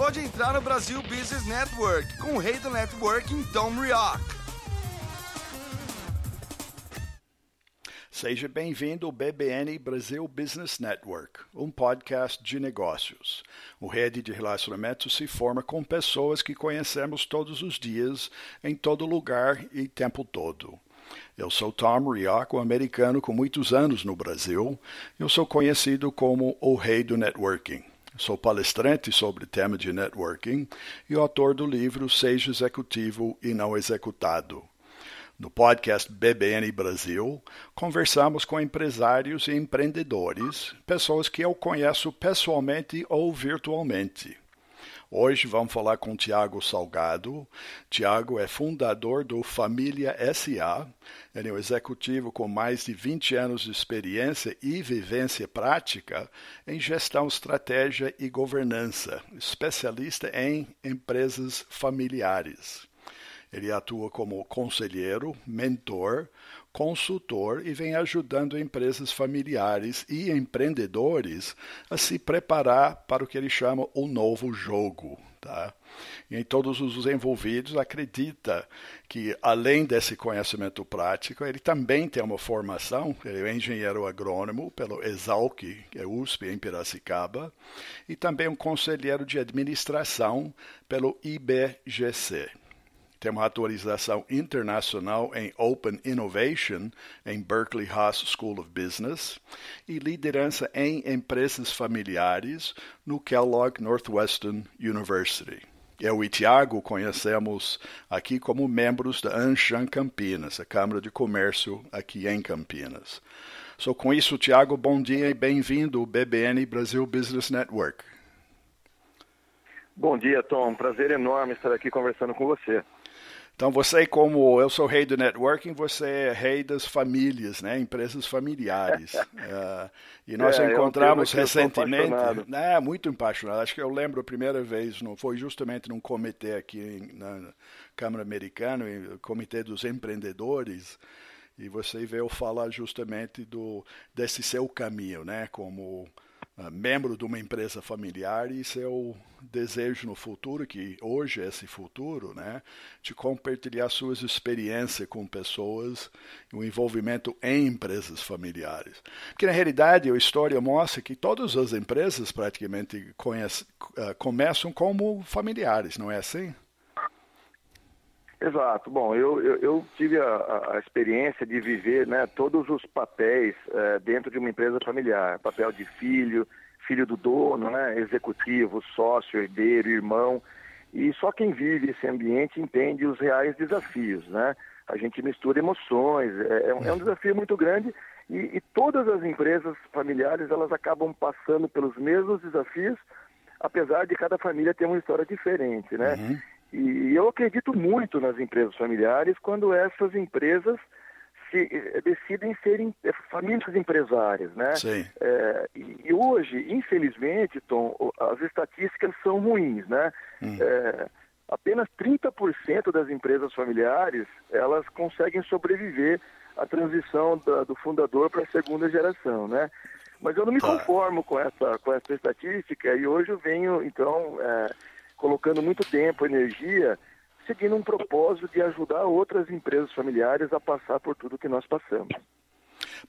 Pode entrar no Brasil Business Network com o rei do networking, Tom Rioch. Seja bem-vindo ao BBN Brasil Business Network, um podcast de negócios. O rede de relacionamentos se forma com pessoas que conhecemos todos os dias, em todo lugar e tempo todo. Eu sou Tom Rioch, um americano com muitos anos no Brasil. Eu sou conhecido como o rei do networking. Sou palestrante sobre tema de networking e autor do livro Seja Executivo e Não Executado. No podcast BBN Brasil, conversamos com empresários e empreendedores, pessoas que eu conheço pessoalmente ou virtualmente. Hoje vamos falar com Tiago Salgado. Tiago é fundador do Família SA. Ele é um executivo com mais de 20 anos de experiência e vivência prática em gestão, estratégia e governança, especialista em empresas familiares. Ele atua como conselheiro, mentor, consultor e vem ajudando empresas familiares e empreendedores a se preparar para o que ele chama o novo jogo. Tá? E em todos os envolvidos acredita que além desse conhecimento prático, ele também tem uma formação, ele é engenheiro agrônomo pelo Exalc, que é USP em Piracicaba, e também um conselheiro de administração pelo IBGC. Tem uma atualização internacional em Open Innovation em Berkeley Haas School of Business e liderança em empresas familiares no Kellogg Northwestern University. Eu e Tiago conhecemos aqui como membros da Anshan Campinas, a Câmara de Comércio aqui em Campinas. So, com isso, Tiago, bom dia e bem-vindo ao BBN Brasil Business Network. Bom dia, Tom. Prazer enorme estar aqui conversando com você. Então, você, como eu sou rei do networking, você é rei das famílias, né? empresas familiares. uh, e nós é, encontramos recentemente. É, muito apaixonado. Acho que eu lembro a primeira vez, não foi justamente num comitê aqui na Câmara Americana, o Comitê dos Empreendedores. E você veio falar justamente do, desse seu caminho, né? Como membro de uma empresa familiar e seu desejo no futuro, que hoje é esse futuro, né, de compartilhar suas experiências com pessoas, o envolvimento em empresas familiares. Porque na realidade a história mostra que todas as empresas praticamente conhece, uh, começam como familiares, não é assim? Exato. Bom, eu, eu, eu tive a, a, experiência de viver né, todos os papéis é, dentro de uma empresa familiar. Papel de filho, filho do dono, né, executivo, sócio, herdeiro, irmão. E só quem vive esse ambiente entende os reais desafios, né? A gente mistura emoções, é, é um, é um desafio muito grande e, e todas as empresas familiares elas acabam passando pelos mesmos desafios, apesar de cada família ter uma história diferente, né? Uhum. E eu acredito muito nas empresas familiares quando essas empresas se, eh, decidem serem eh, famílias empresárias, né? Sim. É, e, hoje, infelizmente, Tom, as estatísticas são ruins, né? Hum. É, apenas 30% das empresas familiares elas conseguem sobreviver à transição da, do fundador para a segunda geração, né? Mas eu não me tá. conformo com essa, com essa estatística e hoje eu venho, então, é, colocando muito tempo, energia, seguindo um propósito de ajudar outras empresas familiares a passar por tudo que nós passamos.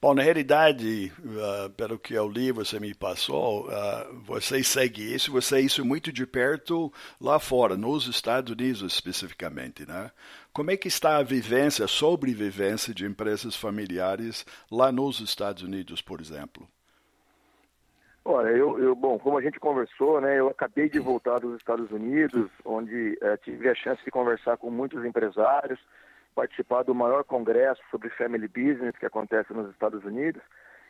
Bom, na realidade, uh, pelo que eu li, você me passou, uh, você segue isso, você é isso muito de perto lá fora, nos Estados Unidos especificamente, né? Como é que está a vivência, a sobrevivência de empresas familiares lá nos Estados Unidos, por exemplo? Olha, eu, eu, bom, como a gente conversou, né, eu acabei de voltar dos Estados Unidos, onde eh, tive a chance de conversar com muitos empresários, participar do maior congresso sobre family business que acontece nos Estados Unidos.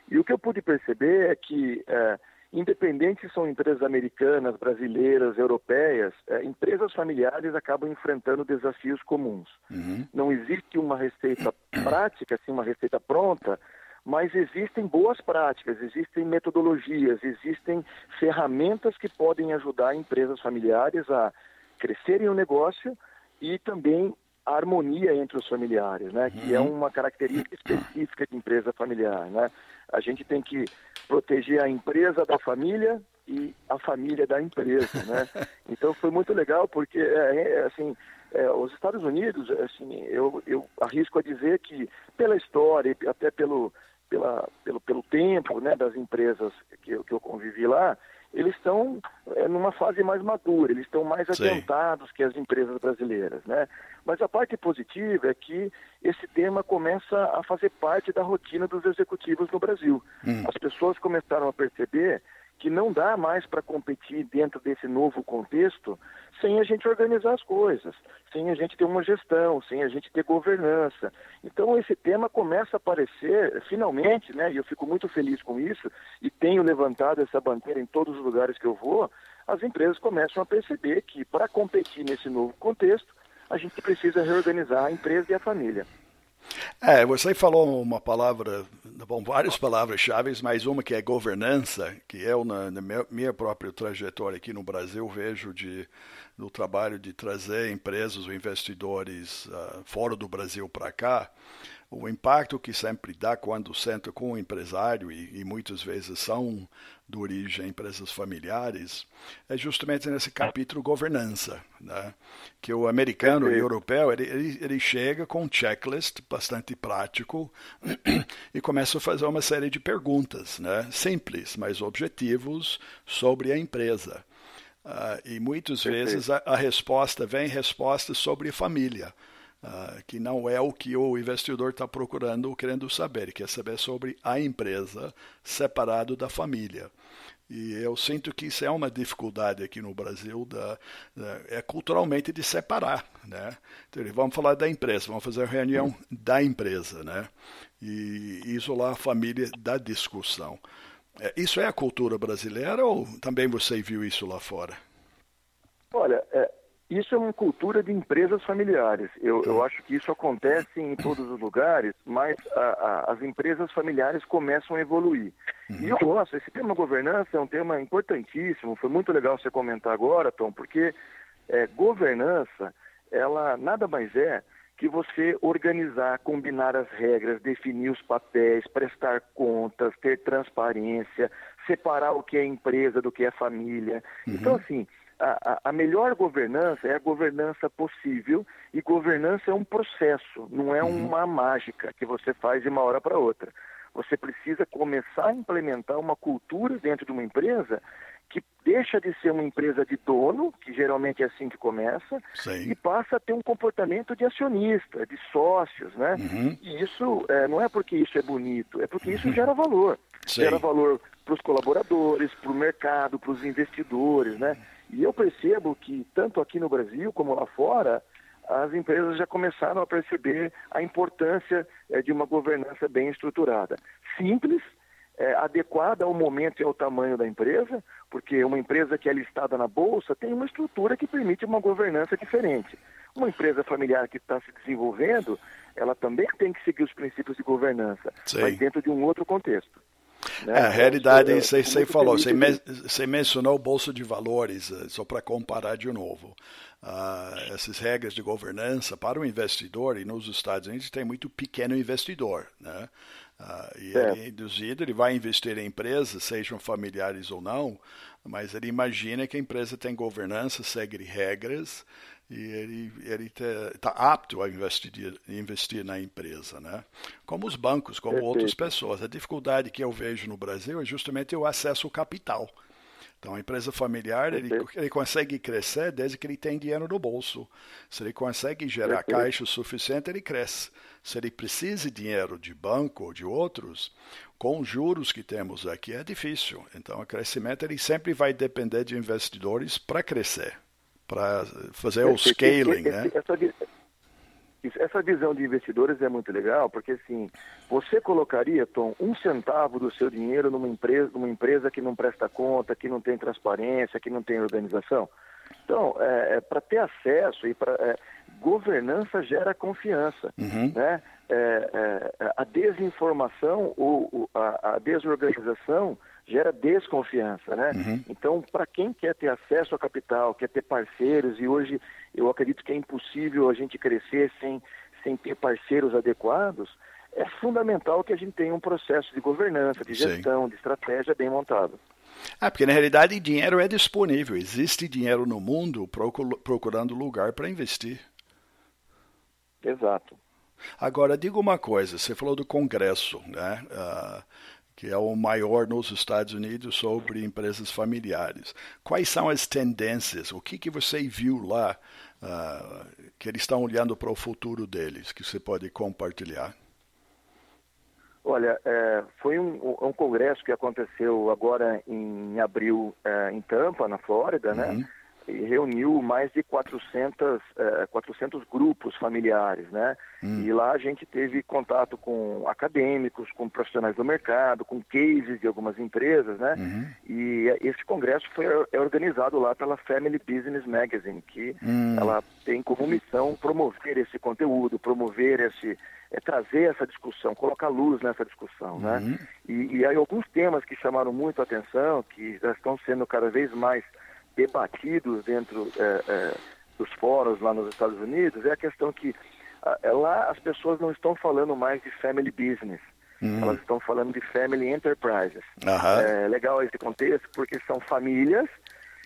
E o que eu pude perceber é que eh, Independente se são empresas americanas, brasileiras, europeias, é, empresas familiares acabam enfrentando desafios comuns. Uhum. Não existe uma receita prática, assim, uma receita pronta, mas existem boas práticas, existem metodologias, existem ferramentas que podem ajudar empresas familiares a crescerem o negócio e também a harmonia entre os familiares, né? Que é uhum. uma característica específica de empresa familiar, né? A gente tem que proteger a empresa da família e a família da empresa, né? Então foi muito legal porque é, é, assim é, os Estados Unidos, assim, eu, eu arrisco a dizer que pela história e até pelo pela, pelo, pelo tempo, né, das empresas que, que eu convivi lá, eles estão é, numa fase mais madura, eles estão mais Sim. adiantados que as empresas brasileiras, né? Mas a parte positiva é que esse tema começa a fazer parte da rotina dos executivos no Brasil. Hum. As pessoas começaram a perceber que não dá mais para competir dentro desse novo contexto sem a gente organizar as coisas, sem a gente ter uma gestão, sem a gente ter governança. Então esse tema começa a aparecer finalmente, né? E eu fico muito feliz com isso e tenho levantado essa bandeira em todos os lugares que eu vou. As empresas começam a perceber que para competir nesse novo contexto a gente precisa reorganizar a empresa e a família. É, você falou uma palavra, bom, várias palavras-chave, mas uma que é governança, que eu, na, na minha própria trajetória aqui no Brasil, vejo de, no trabalho de trazer empresas ou investidores uh, fora do Brasil para cá, o impacto que sempre dá quando senta com o empresário, e, e muitas vezes são de origem empresas familiares, é justamente nesse capítulo governança, né? que o americano e o europeu, ele, ele, ele chega com um checklist bastante prático e começa a fazer uma série de perguntas, né? simples, mas objetivos sobre a empresa. Uh, e muitas vezes a, a resposta vem resposta sobre família. Uh, que não é o que o investidor está procurando ou querendo saber, quer saber sobre a empresa separado da família. E eu sinto que isso é uma dificuldade aqui no Brasil, da, da, é culturalmente de separar. Né? Então, vamos falar da empresa, vamos fazer a reunião da empresa, né? e isolar a família da discussão. É, isso é a cultura brasileira ou também você viu isso lá fora? Olha, é, isso é uma cultura de empresas familiares. Eu, eu acho que isso acontece em todos os lugares, mas a, a, as empresas familiares começam a evoluir. Uhum. E eu gosto, esse tema governança é um tema importantíssimo. Foi muito legal você comentar agora, Tom, porque é, governança, ela nada mais é que você organizar, combinar as regras, definir os papéis, prestar contas, ter transparência, separar o que é empresa do que é família. Uhum. Então, assim, a, a, melhor governança é a governança possível e governança é um processo, não é uhum. uma mágica que você faz de uma hora para outra. Você precisa começar a implementar uma cultura dentro de uma empresa que deixa de ser uma empresa de dono, que geralmente é assim que começa, Sim. e passa a ter um comportamento de acionista, de sócios, né? Uhum. E isso é, não é porque isso é bonito, é porque isso uhum. gera valor. Sim. Gera valor para os colaboradores, para o mercado, para os investidores, né? E eu percebo que, tanto aqui no Brasil como lá fora, as empresas já começaram a perceber a importância é, de uma governança bem estruturada. Simples, é, adequada ao momento e ao tamanho da empresa, porque uma empresa que é listada na bolsa tem uma estrutura que permite uma governança diferente. Uma empresa familiar que está se desenvolvendo, ela também tem que seguir os princípios de governança, Sim. mas dentro de um outro contexto. Né? É, a realidade, é, você, você falou, você, me, você mencionou o Bolsa de Valores, eh, só para comparar de novo. Uh, essas regras de governança para o investidor, e nos Estados Unidos tem muito pequeno investidor, né? Uh, e é. ele é induzido, ele vai investir em empresas, sejam familiares ou não, mas ele imagina que a empresa tem governança, segue regras, e ele ele está apto a investir investir na empresa, né? Como os bancos, como Perfeito. outras pessoas. A dificuldade que eu vejo no Brasil é justamente o acesso ao capital. Então, a empresa familiar, ele, ele, consegue crescer desde que ele tem dinheiro no bolso. Se ele consegue gerar Perfeito. caixa o suficiente, ele cresce. Se ele precisa de dinheiro de banco ou de outros, com os juros que temos aqui, é difícil. Então, o crescimento ele sempre vai depender de investidores para crescer, para fazer o scaling, né? Essa visão de investidores é muito legal, porque assim, você colocaria, Tom, um centavo do seu dinheiro numa empresa, numa empresa que não presta conta, que não tem transparência, que não tem organização? Então, é, é para ter acesso e para é, governança gera confiança, uhum. né? É, é, a desinformação ou a, a desorganização gera desconfiança, né? Uhum. Então, para quem quer ter acesso a capital, quer ter parceiros, e hoje eu acredito que é impossível a gente crescer sem, sem ter parceiros adequados, é fundamental que a gente tenha um processo de governança, de gestão, Sim. de estratégia bem montado. Ah, porque na realidade dinheiro é disponível, existe dinheiro no mundo procurando lugar para investir. Exato. Agora, diga uma coisa, você falou do Congresso, né? Uh, que é o maior nos Estados Unidos sobre empresas familiares. Quais são as tendências? O que, que você viu lá uh, que eles estão olhando para o futuro deles, que você pode compartilhar? Olha, é, foi um, um, congresso que aconteceu agora em abril é, em Tampa, na Flórida, né? uhum. né? E reuniu mais de 400, eh, 400 grupos familiares, né? Hum. E lá a gente teve contato com acadêmicos, com profissionais do mercado, com cases de algumas empresas, né? Uhum. E esse congresso foi é organizado lá pela Family Business Magazine, que hum. ela tem como missão promover esse conteúdo, promover esse é, trazer essa discussão, colocar luz nessa discussão, né? uhum. E, e aí alguns temas que chamaram muito a atenção, que já estão sendo cada vez mais debatidos dentro é, é, dos fóruns lá nos Estados Unidos é a questão que é, lá as pessoas não estão falando mais de family business. Uhum. Elas estão falando de family enterprises. Uhum. É legal esse contexto porque são famílias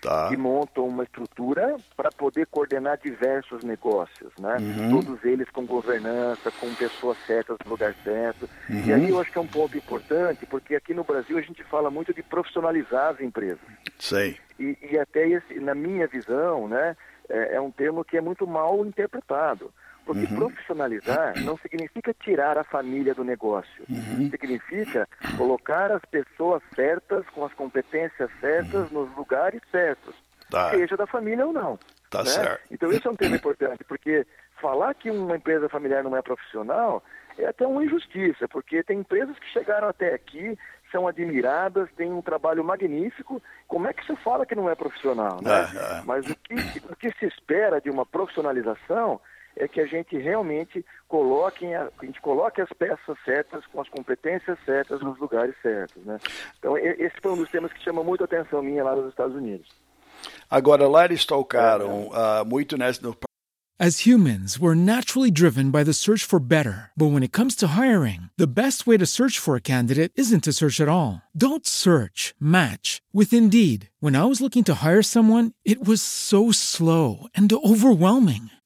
tá. que montam uma estrutura para poder coordenar diversos negócios, né? Uhum. Todos eles com governança, com pessoas certas no lugar certo. Uhum. E aí eu acho que é um ponto importante, porque aqui no Brasil a gente fala muito de profissionalizar as empresas. Sei. E, e até esse, na minha visão, né, é, é um termo que é muito mal interpretado. Porque uhum. profissionalizar não significa tirar a família do negócio. Uhum. Significa colocar as pessoas certas, com as competências certas, uhum. nos lugares certos. Tá. Seja da família ou não. Tá né? certo. Então esse é um tema importante, porque falar que uma empresa familiar não é profissional é até uma injustiça, porque tem empresas que chegaram até aqui, são admiradas, têm um trabalho magnífico. Como é que você fala que não é profissional? Né? Mas o que, o que se espera de uma profissionalização é que a gente realmente coloque, a, a gente coloque as peças certas, com as competências certas, nos lugares certos. Né? Então, esse foi um dos temas que chama muito a atenção minha lá nos Estados Unidos. Agora, lá eles tocaram uh, muito nesse, no As humans, we're naturally driven by the search for better. But when it comes to hiring, the best way to search for a candidate isn't to search at all. Don't search, match with Indeed. When I was looking to hire someone, it was so slow and overwhelming.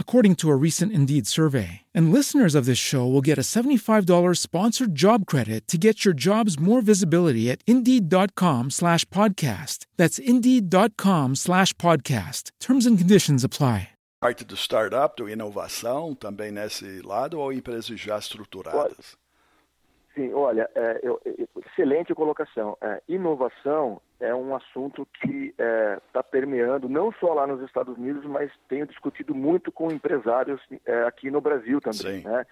according to a recent Indeed survey. And listeners of this show will get a $75 sponsored job credit to get your jobs more visibility at Indeed.com slash podcast. That's Indeed.com slash podcast. Terms and conditions apply. parte do startup, do inovação, também nesse lado, ou empresas já estruturadas? Sim, olha, é, eu, excelente colocação. É, inovação é um assunto que está é, tá permeando não só lá nos Estados Unidos, mas tenho discutido muito com empresários é, aqui no Brasil também. Né?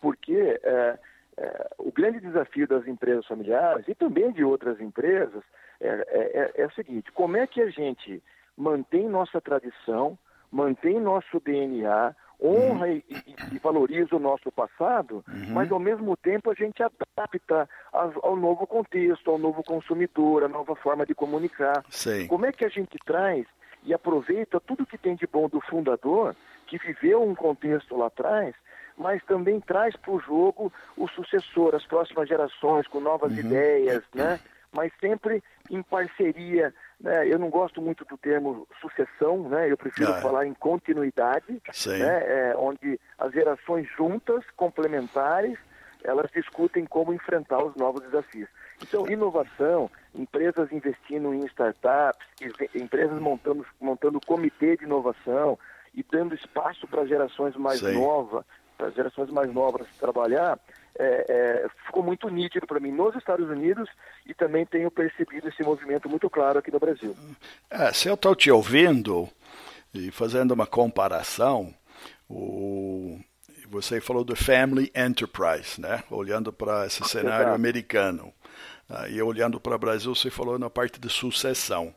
Porque é, é, o grande desafio das empresas familiares e também de outras empresas é, é o seguinte: como é que a gente mantém nossa tradição, mantém nosso DNA, honra e, e, valoriza o nosso passado, uhum. mas ao mesmo tempo a gente adapta ao, ao, novo contexto, ao novo consumidor, à nova forma de comunicar. Sim. Como é que a gente traz e aproveita tudo que tem de bom do fundador, que viveu um contexto lá atrás, mas também traz para o jogo o sucessor, as próximas gerações, com novas uhum. ideias, né? mas sempre em parceria. Né? Eu não gosto muito do termo sucessão, né? eu prefiro ah. falar em continuidade, né? É, onde as gerações juntas, complementares, elas discutem como enfrentar os novos desafios. Então, inovação, empresas investindo em startups, empresas montando, montando comitê de inovação e dando espaço para gerações mais novas, para as gerações mais novas trabalhar, é, é, ficou muito nítido para mim nos Estados Unidos e também tenho percebido esse movimento muito claro aqui no Brasil. É, se eu estou te ouvindo e fazendo uma comparação, o, você falou do family enterprise, né? Olhando para esse cenário Exato. americano. E olhando para o Brasil, você falou na parte de sucessão.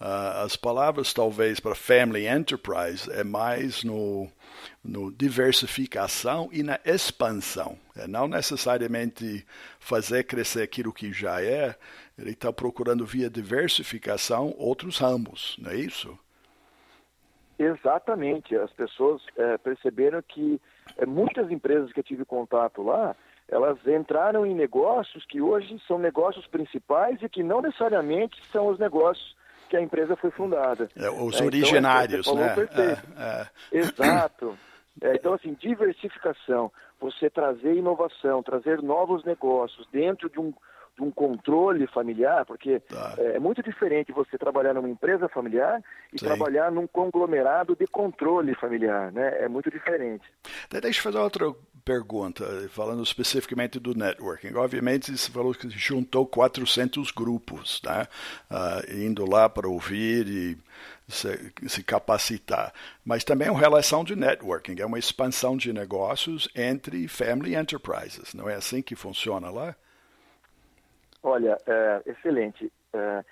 Uh, as palavras, talvez, para family enterprise é mais no, no diversificação e na expansão. É não necessariamente fazer crescer aquilo que já é, ele está procurando, via diversificação, outros ramos, não é isso? Exatamente. As pessoas é, perceberam que é, muitas empresas que eu tive contato lá, elas entraram em negócios que hoje são negócios principais e que não necessariamente são os negócios que a empresa foi fundada. É, os é, então, originários, então, né? Perfeito. É, é. Exato. É, então, assim, diversificação, você trazer inovação, trazer novos negócios dentro de um, de um controle familiar, porque tá. é, é, muito diferente você trabalhar numa empresa familiar e Sim. trabalhar num conglomerado de controle familiar, né? É muito diferente. Deixa eu fazer outra pergunta, falando especificamente do networking. Obviamente, você falou que juntou 400 grupos, né? Uh, indo lá para ouvir e se, se, capacitar. Mas também é uma relação de networking, é uma expansão de negócios entre family enterprises. Não é assim que funciona lá? Olha, é, excelente. É,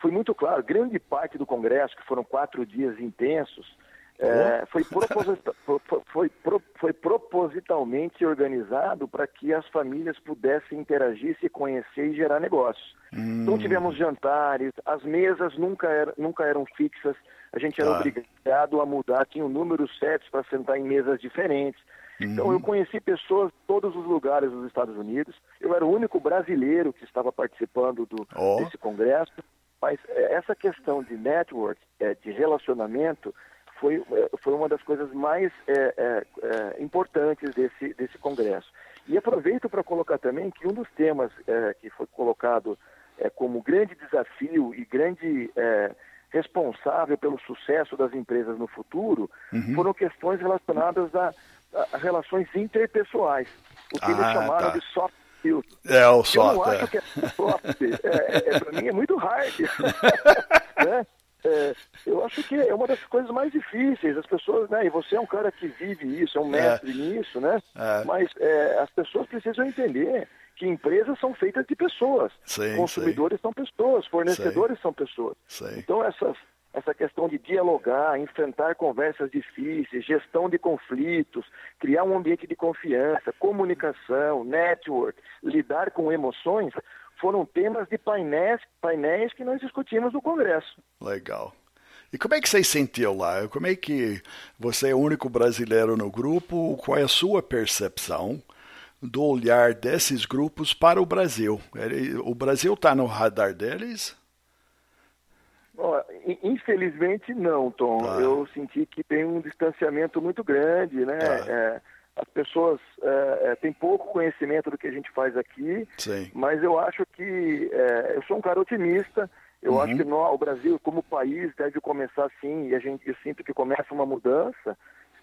foi muito claro, grande parte do congresso, que foram quatro dias intensos, é, foi, proposita foi, foi, foi, propositalmente organizado para que as famílias pudessem interagir, se conhecer e gerar negócios. Hum. Então tivemos jantares, as mesas nunca, era, nunca eram fixas, a gente era obrigado a mudar, tinha um número certo para sentar em mesas diferentes. Então, eu uhum. conheci pessoas de todos os lugares dos Estados Unidos. Eu era o único brasileiro que estava participando do, oh. desse congresso. Mas é, essa questão de network, é, de relacionamento, foi, é, foi uma das coisas mais é, é, é, importantes desse, desse congresso. E aproveito para colocar também que um dos temas que foi colocado como grande desafio e grande responsável pelo sucesso das empresas no futuro uhum. foram questões relacionadas a, relações interpessoais, o que ah, eles chamaram tá. de soft skills. É, o soft. Eu não acho que é soft, é, é, é para mim é muito hard. né? É, eu acho que é uma das coisas mais difíceis. As pessoas, né? E você é um cara que vive isso, é um mestre é. nisso, né? É. Mas é, as pessoas precisam entender que empresas são feitas de pessoas, sim, consumidores sim. são pessoas, fornecedores sim. são pessoas. Então essas essa questão de dialogar, enfrentar conversas difíceis, gestão de conflitos, criar um ambiente de confiança, comunicação, network, lidar com emoções, foram temas de painéis, painéis que nós discutimos no Congresso. Legal. E como é que você sentiu lá? Como é que você é o único brasileiro no grupo? Qual é a sua percepção do olhar desses grupos para o Brasil? O Brasil está no radar deles? Infelizmente não, Tom. Ah. Eu senti que tem um distanciamento muito grande, né? Ah. É, as pessoas é, é, têm pouco conhecimento do que a gente faz aqui, Sim. mas eu acho que é, eu sou um cara otimista. Eu uhum. acho que nós, o Brasil, como país, deve começar sim, e a gente eu sinto que começa uma mudança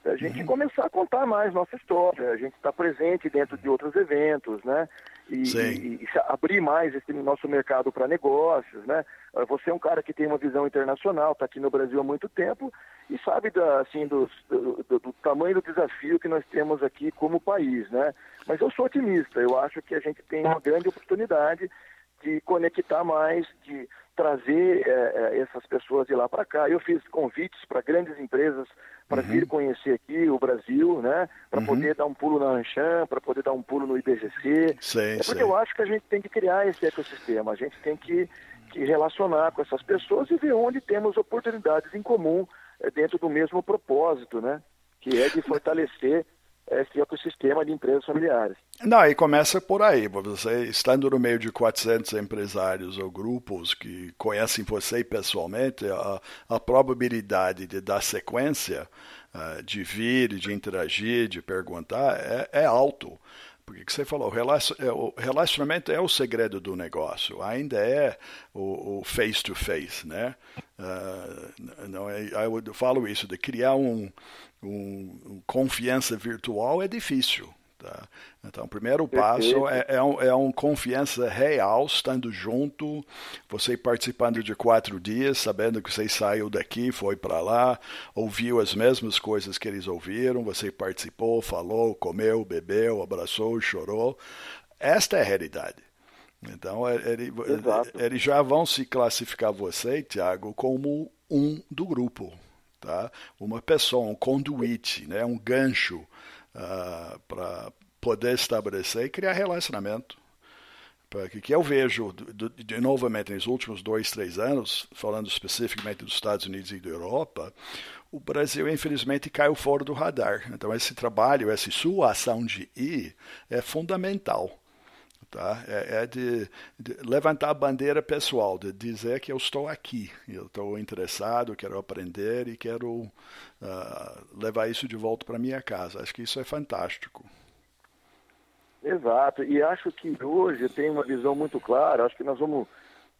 a gente uhum. começar a contar mais nossa história, a gente estar tá presente dentro de outros eventos, né? E, e, e abrir mais esse nosso mercado para negócios, né? Ah, você é um cara que tem uma visão internacional, está aqui no Brasil há muito tempo e sabe da, assim, do, do, do, do, tamanho do desafio que nós temos aqui como país, né? Mas eu sou otimista, eu acho que a gente tem uma grande oportunidade de conectar mais, de trazer é, essas pessoas de lá para cá. Eu fiz convites para grandes empresas para uhum. vir conhecer aqui o Brasil, né? Para uhum. poder dar um pulo na Anchan, para poder dar um pulo no IBGC. Sim, é porque sim. eu acho que a gente tem que criar esse ecossistema, a gente tem que, que relacionar com essas pessoas e ver onde temos oportunidades em comum é, dentro do mesmo propósito, né? Que é de fortalecer esse ecossistema de empresas familiares. Não, e começa por aí. Você estando no meio de 400 empresários ou grupos que conhecem você pessoalmente, a, a probabilidade de dar sequência, uh, de vir, de interagir, de perguntar, é, é alto. Porque que você falou, é, o relacionamento é o segredo do negócio, ainda é o face-to-face, -face, né? Uh, não é, eu falo isso, de criar um, um, um confiança virtual é difícil. Tá? Então, o primeiro passo é, é, um, é um confiança real, estando junto, você participando de quatro dias, sabendo que você saiu daqui, foi para lá, ouviu as mesmas coisas que eles ouviram, você participou, falou, comeu, bebeu, abraçou, chorou. Esta é a realidade. Então, eles ele já vão se classificar você, Tiago, como um do grupo tá? uma pessoa, um conduíte, né? um gancho uh, ah, para poder estabelecer e criar relacionamento. Porque que eu vejo, de, de, novamente, nos últimos dois, três anos, falando especificamente dos Estados Unidos e da Europa, o Brasil, infelizmente, caiu fora do radar. Então, esse trabalho, essa sua ação de ir, é fundamental. Tá? É, é de, de, levantar a bandeira pessoal, de dizer que eu estou aqui, eu estou interessado, quero aprender e quero uh, levar isso de volta para minha casa. Acho que isso é fantástico. Exato, e acho que hoje tem uma visão muito clara, acho que nós vamos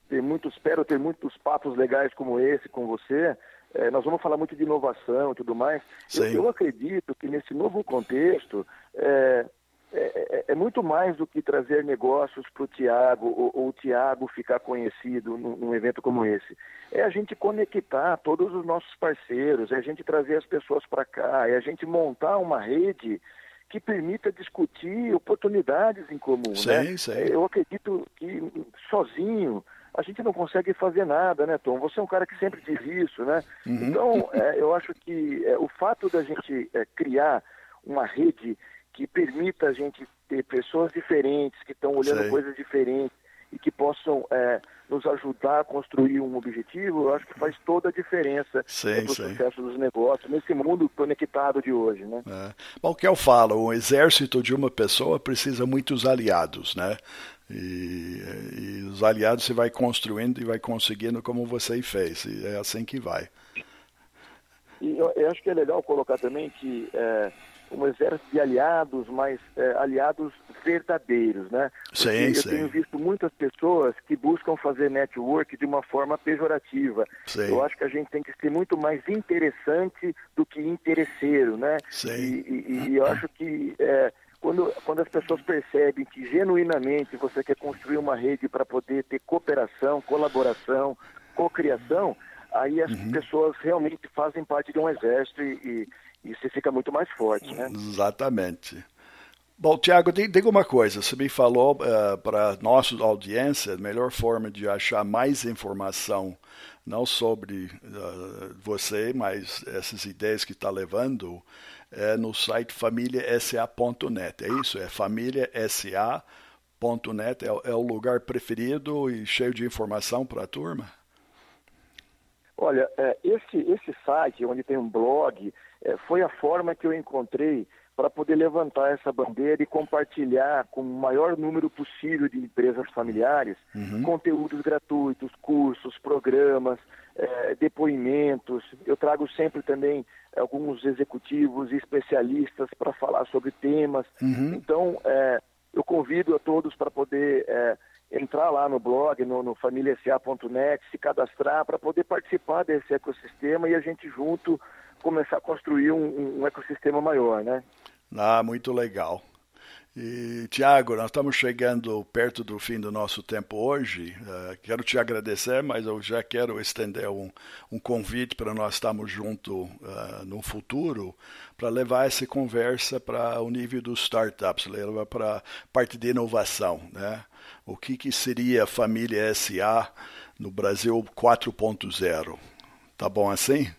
ter muitos, espero ter muitos papos legais como esse com você, é, nós vamos falar muito de inovação e tudo mais. Eu, eu, acredito que nesse novo contexto, é, é, é, é, muito mais do que trazer negócios para o Tiago ou, ou, o Tiago ficar conhecido num, num, evento como esse. É a gente conectar todos os nossos parceiros, é a gente trazer as pessoas para cá, é a gente montar uma rede que permita discutir oportunidades em comum. Sim, né? sim. Eu acredito que sozinho a gente não consegue fazer nada, né, Tom? Você é um cara que sempre diz isso, né? Uhum. Então, é, eu acho que é, o fato da gente é, criar uma rede que permita a gente ter pessoas diferentes, que estão olhando Sei. coisas diferentes e que possam é, nos ajudar a construir um objetivo, eu acho que faz toda a diferença para o sucesso dos negócios, nesse mundo conectado de hoje. Né? É. Bom, o que eu falo, um exército de uma pessoa precisa muitos aliados, né? E, e os aliados você vai construindo e vai conseguindo como você fez, e é assim que vai. E eu, eu acho que é legal colocar também que é, um exército de aliados, mas é, aliados verdadeiros, né? Sim, eu sim. tenho visto muitas pessoas que buscam fazer network de uma forma pejorativa. Sim. Eu acho que a gente tem que ser muito mais interessante do que interesseiro, né? Sim. E, e, e eu acho que é, quando, quando as pessoas percebem que genuinamente você quer construir uma rede para poder ter cooperação, colaboração, cocriação, aí as uhum. pessoas realmente fazem parte de um exército e, e você fica muito mais forte, né? Exatamente. Bom, Tiago, diga uma coisa. Você me falou uh, para nossa audiência a melhor forma de achar mais informação, não sobre uh, você, mas essas ideias que está levando, é no site famíliasa.net. É isso? É famíliasa.net. É, é o lugar preferido e cheio de informação para a turma? Olha, é, esse, esse site, onde tem um blog, foi a forma que eu encontrei para poder levantar essa bandeira e compartilhar com o maior número possível de empresas familiares uhum. conteúdos gratuitos, cursos, programas, é, depoimentos. Eu trago sempre também alguns executivos e especialistas para falar sobre temas. Uhum. Então, é, eu convido a todos para poder é, entrar lá no blog, no, no se cadastrar para poder participar desse ecossistema e a gente junto começar a construir um, um ecossistema maior, né? Ah, muito legal. E, Tiago, nós estamos chegando perto do fim do nosso tempo hoje. Uh, quero te agradecer, mas eu já quero estender um, um convite para nós estarmos juntos uh, no futuro, para levar essa conversa para o nível dos startups, levar para a parte de inovação. Né? O que, que seria a família SA no Brasil 4.0? Tá bom assim?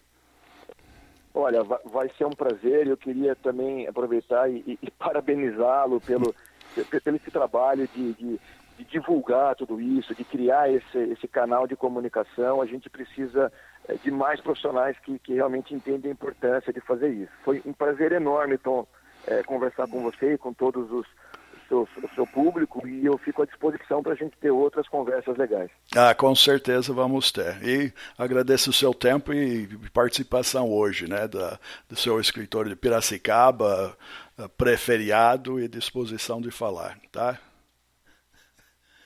Olha, vai ser um prazer. Eu queria também aproveitar e, e, e parabenizá-lo pelo, pelo esse trabalho de, de, de, divulgar tudo isso, de criar esse, esse canal de comunicação. A gente precisa é, de mais profissionais que, que realmente entendem a importância de fazer isso. Foi um prazer enorme, Tom, é, conversar com você e com todos os seu, seu público e eu fico à disposição para a gente ter outras conversas legais. Ah, com certeza vamos ter. E agradeço o seu tempo e participação hoje, né, da, do seu escritor de Piracicaba, eh, preferiado e disposição de falar, tá?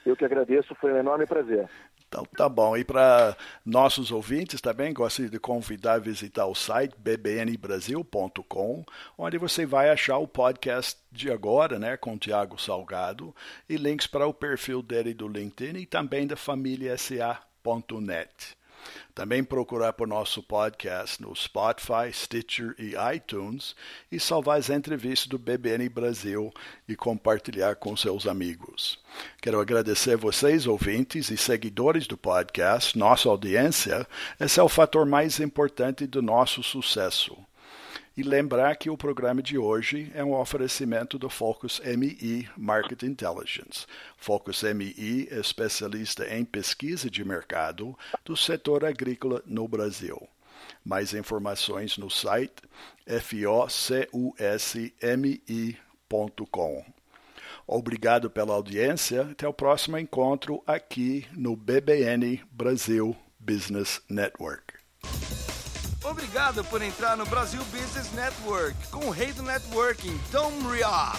Eu que agradeço, foi um enorme prazer. Então tá bom. E para nossos ouvintes também, gostaria de convidar a visitar o site bbnbrasil.com, onde você vai achar o podcast de agora, né, com o Tiago Salgado, e links para o perfil dele do LinkedIn e também da família SA.net. Também procurar por nosso podcast no Spotify, Stitcher e iTunes e salvar as entrevistas do BBN Brasil e compartilhar com seus amigos. Quero agradecer vocês, ouvintes e seguidores do podcast. Nossa audiência, esse é o fator mais importante do nosso sucesso. E lembrar que o programa de hoje é um oferecimento do Focus MI Market Intelligence. Focus MI é especialista em pesquisa de mercado do setor agrícola no Brasil. Mais informações no site focusmi.com. Obrigado pela audiência. Até o próximo encontro aqui no BBN Brasil Business Network. Obrigado por entrar no Brasil Business Network com o rei do networking, Tom Rioch.